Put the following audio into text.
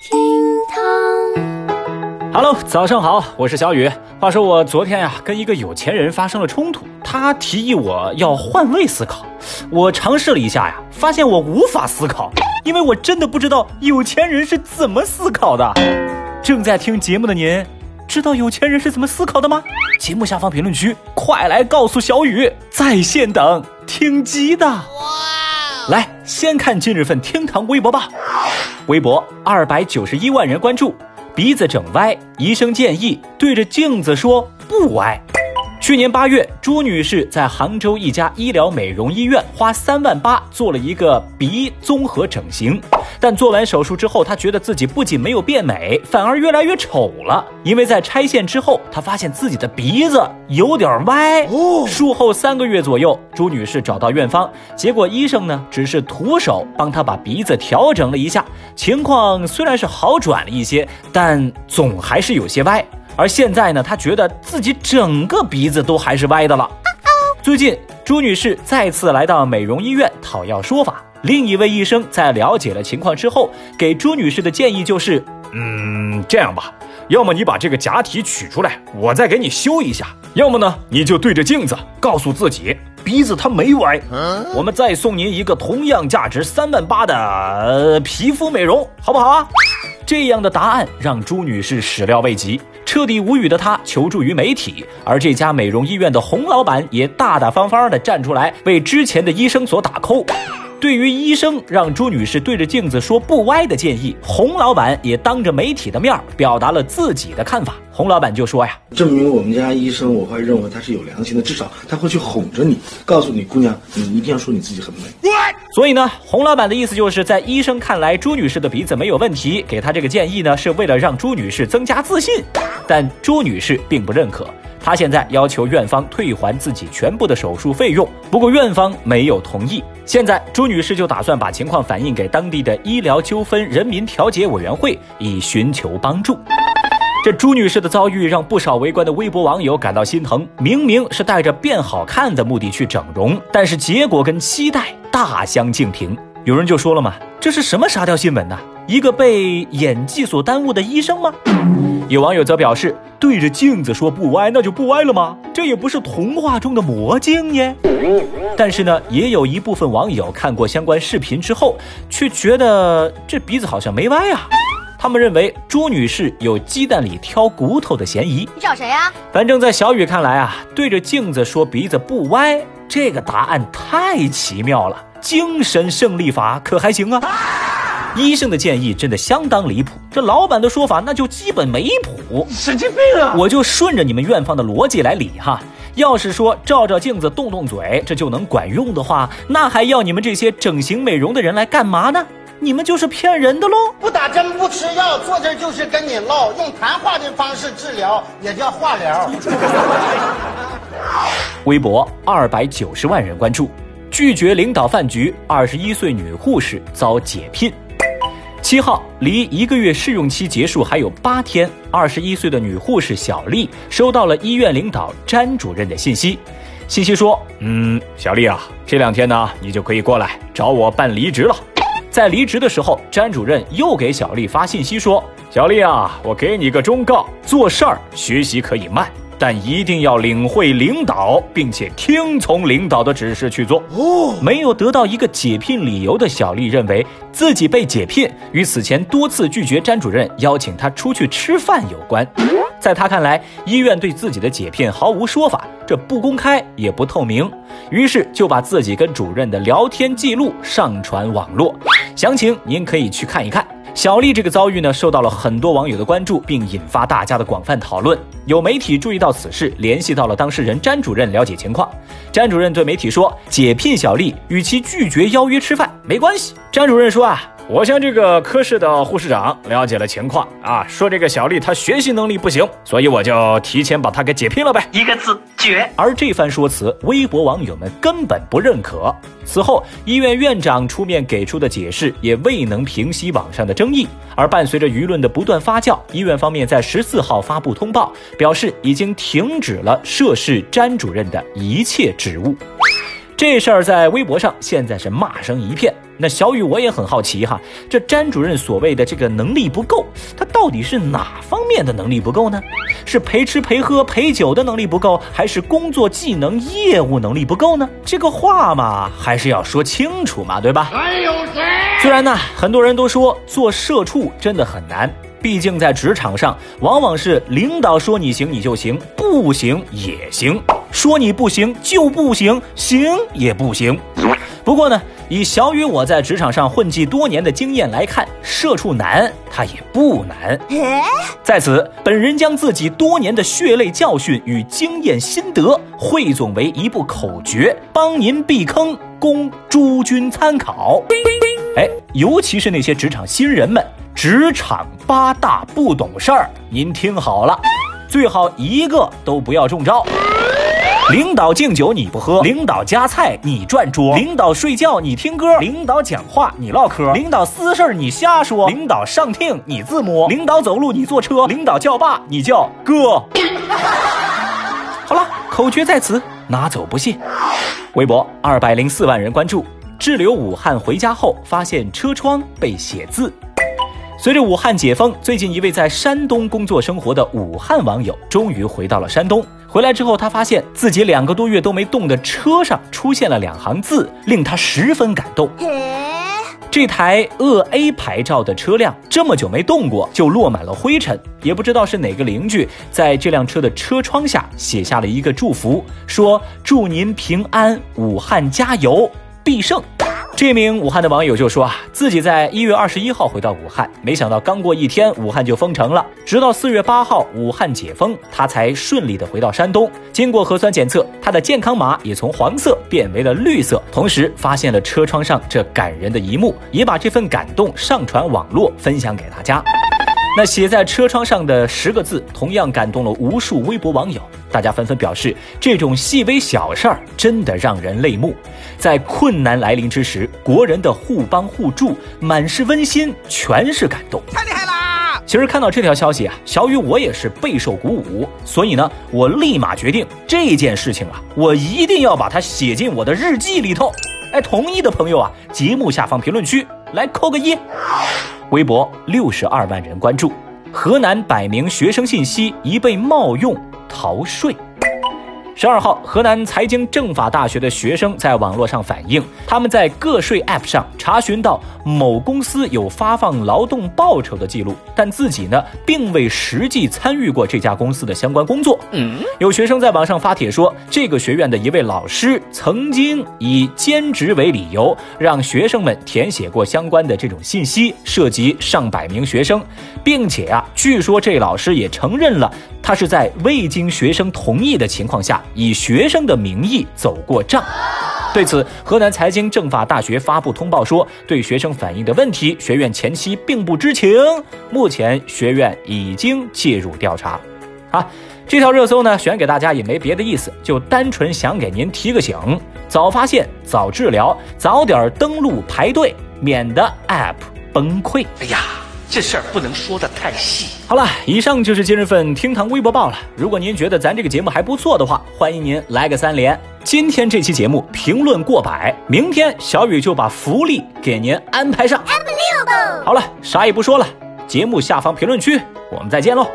厅堂，Hello，早上好，我是小雨。话说我昨天呀，跟一个有钱人发生了冲突，他提议我要换位思考。我尝试了一下呀，发现我无法思考，因为我真的不知道有钱人是怎么思考的。正在听节目的您，知道有钱人是怎么思考的吗？节目下方评论区快来告诉小雨，在线等听机的。来，先看今日份天堂微博吧。微博二百九十一万人关注，鼻子整歪，医生建议对着镜子说不歪。去年八月，朱女士在杭州一家医疗美容医院花三万八做了一个鼻综合整形，但做完手术之后，她觉得自己不仅没有变美，反而越来越丑了。因为在拆线之后，她发现自己的鼻子有点歪。术后三个月左右，朱女士找到院方，结果医生呢只是徒手帮她把鼻子调整了一下，情况虽然是好转了一些，但总还是有些歪。而现在呢，她觉得自己整个鼻子都还是歪的了。最近，朱女士再次来到美容医院讨要说法。另一位医生在了解了情况之后，给朱女士的建议就是：嗯，这样吧，要么你把这个假体取出来，我再给你修一下；要么呢，你就对着镜子告诉自己鼻子它没歪，我们再送您一个同样价值三万八的皮肤美容，好不好啊？这样的答案让朱女士始料未及。彻底无语的她求助于媒体，而这家美容医院的洪老板也大大方方的站出来为之前的医生所打 call。对于医生让朱女士对着镜子说不歪的建议，洪老板也当着媒体的面表达了自己的看法。洪老板就说呀：“证明我们家医生，我会认为他是有良心的，至少他会去哄着你，告诉你姑娘，你一定要说你自己很美。”所以呢，洪老板的意思就是在医生看来，朱女士的鼻子没有问题，给她这个建议呢，是为了让朱女士增加自信。但朱女士并不认可。她现在要求院方退还自己全部的手术费用，不过院方没有同意。现在朱女士就打算把情况反映给当地的医疗纠纷人民调解委员会，以寻求帮助。这朱女士的遭遇让不少围观的微博网友感到心疼。明明是带着变好看的目的去整容，但是结果跟期待大相径庭。有人就说了嘛，这是什么沙雕新闻呢？一个被演技所耽误的医生吗？有网友则表示，对着镜子说不歪，那就不歪了吗？这也不是童话中的魔镜耶。但是呢，也有一部分网友看过相关视频之后，却觉得这鼻子好像没歪啊。他们认为朱女士有鸡蛋里挑骨头的嫌疑。你找谁呀？反正，在小雨看来啊，对着镜子说鼻子不歪，这个答案太奇妙了。精神胜利法可还行啊？医生的建议真的相当离谱，这老板的说法那就基本没谱，神经病啊！我就顺着你们院方的逻辑来理哈，要是说照照镜子动动嘴这就能管用的话，那还要你们这些整形美容的人来干嘛呢？你们就是骗人的喽！不打针不吃药，坐这就是跟你唠，用谈话的方式治疗也叫化疗。微博二百九十万人关注，拒绝领导饭局，二十一岁女护士遭解聘。七号，离一个月试用期结束还有八天，二十一岁的女护士小丽收到了医院领导詹主任的信息。信息说：“嗯，小丽啊，这两天呢，你就可以过来找我办离职了。”在离职的时候，詹主任又给小丽发信息说：“小丽啊，我给你个忠告，做事儿学习可以慢。”但一定要领会领导，并且听从领导的指示去做。哦，没有得到一个解聘理由的小丽认为自己被解聘与此前多次拒绝詹主任邀请她出去吃饭有关。在他看来，医院对自己的解聘毫无说法，这不公开也不透明，于是就把自己跟主任的聊天记录上传网络。详情您可以去看一看。小丽这个遭遇呢，受到了很多网友的关注，并引发大家的广泛讨论。有媒体注意到此事，联系到了当事人詹主任了解情况。詹主任对媒体说：“解聘小丽与其拒绝邀约吃饭没关系。”詹主任说：“啊。”我向这个科室的护士长了解了情况啊，说这个小丽她学习能力不行，所以我就提前把她给解聘了呗。一个字绝。而这番说辞，微博网友们根本不认可。此后，医院院长出面给出的解释也未能平息网上的争议。而伴随着舆论的不断发酵，医院方面在十四号发布通报，表示已经停止了涉事詹主任的一切职务。这事儿在微博上现在是骂声一片。那小雨我也很好奇哈，这詹主任所谓的这个能力不够，他到底是哪方面的能力不够呢？是陪吃陪喝陪酒的能力不够，还是工作技能业务能力不够呢？这个话嘛，还是要说清楚嘛，对吧？还有谁？虽然呢，很多人都说做社畜真的很难。毕竟在职场上，往往是领导说你行你就行，不行也行；说你不行就不行，行也不行。不过呢，以小雨我在职场上混迹多年的经验来看，社畜难，它也不难。在此，本人将自己多年的血泪教训与经验心得汇总为一部口诀，帮您避坑，供诸君参考。哎，尤其是那些职场新人们。职场八大不懂事儿，您听好了，最好一个都不要中招。领导敬酒你不喝，领导夹菜你转桌，领导睡觉你听歌，领导讲话你唠嗑，领导私事你瞎说，领导上听你自摸，领导走路你坐车，领导叫爸你叫哥。好了，口诀在此，拿走不谢。微博二百零四万人关注，滞留武汉回家后发现车窗被写字。随着武汉解封，最近一位在山东工作生活的武汉网友终于回到了山东。回来之后，他发现自己两个多月都没动的车上出现了两行字，令他十分感动。这台鄂 A 牌照的车辆这么久没动过，就落满了灰尘。也不知道是哪个邻居在这辆车的车窗下写下了一个祝福，说：“祝您平安，武汉加油，必胜。”这名武汉的网友就说啊，自己在一月二十一号回到武汉，没想到刚过一天，武汉就封城了。直到四月八号，武汉解封，他才顺利的回到山东。经过核酸检测，他的健康码也从黄色变为了绿色。同时，发现了车窗上这感人的一幕，也把这份感动上传网络，分享给大家。那写在车窗上的十个字，同样感动了无数微博网友。大家纷纷表示，这种细微小事儿真的让人泪目。在困难来临之时，国人的互帮互助，满是温馨，全是感动，太厉害啦！其实看到这条消息啊，小雨我也是备受鼓舞，所以呢，我立马决定这件事情啊，我一定要把它写进我的日记里头。哎，同意的朋友啊，节目下方评论区来扣个一。微博六十二万人关注，河南百名学生信息已被冒用。逃税。十二号，河南财经政法大学的学生在网络上反映，他们在个税 App 上查询到某公司有发放劳动报酬的记录，但自己呢并未实际参与过这家公司的相关工作。嗯，有学生在网上发帖说，这个学院的一位老师曾经以兼职为理由，让学生们填写过相关的这种信息，涉及上百名学生，并且啊，据说这老师也承认了。他是在未经学生同意的情况以学生的名义走过账。对此，河南财经政法大学发布通报说，对学生反映的问题，学院前期并不知情，目前学院已经介入调查。啊，这条热搜呢，选给大家也没别的意思，就单纯想给您提个醒：早发现，早治疗，早点登录排队，免得 App 崩溃。哎呀！这事儿不能说的太细。好了，以上就是今日份厅堂微博报了。如果您觉得咱这个节目还不错的话，欢迎您来个三连。今天这期节目评论过百，明天小雨就把福利给您安排上。好了，啥也不说了，节目下方评论区我们再见喽。